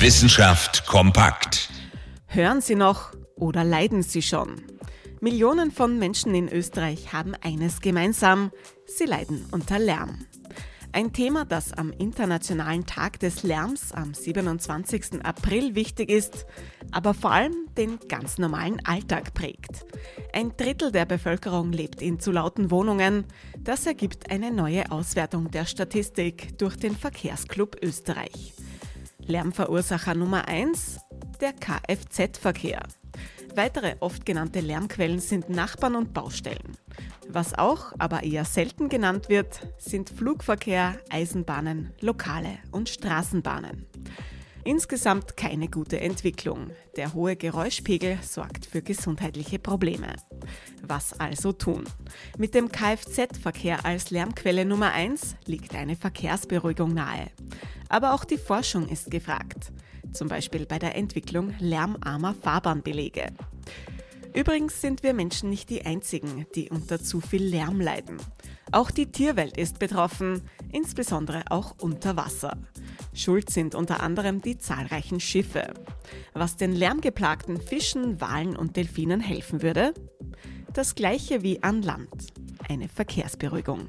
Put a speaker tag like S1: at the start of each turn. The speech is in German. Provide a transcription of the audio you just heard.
S1: Wissenschaft kompakt.
S2: Hören Sie noch oder leiden Sie schon? Millionen von Menschen in Österreich haben eines gemeinsam, sie leiden unter Lärm. Ein Thema, das am Internationalen Tag des Lärms am 27. April wichtig ist, aber vor allem den ganz normalen Alltag prägt. Ein Drittel der Bevölkerung lebt in zu lauten Wohnungen. Das ergibt eine neue Auswertung der Statistik durch den Verkehrsclub Österreich. Lärmverursacher Nummer 1, der Kfz-Verkehr. Weitere oft genannte Lärmquellen sind Nachbarn und Baustellen. Was auch, aber eher selten genannt wird, sind Flugverkehr, Eisenbahnen, Lokale und Straßenbahnen. Insgesamt keine gute Entwicklung. Der hohe Geräuschpegel sorgt für gesundheitliche Probleme. Was also tun? Mit dem Kfz-Verkehr als Lärmquelle Nummer 1 liegt eine Verkehrsberuhigung nahe. Aber auch die Forschung ist gefragt, zum Beispiel bei der Entwicklung lärmarmer Fahrbahnbelege. Übrigens sind wir Menschen nicht die Einzigen, die unter zu viel Lärm leiden. Auch die Tierwelt ist betroffen, insbesondere auch unter Wasser. Schuld sind unter anderem die zahlreichen Schiffe. Was den lärmgeplagten Fischen, Walen und Delfinen helfen würde? Das gleiche wie an Land. Eine Verkehrsberuhigung.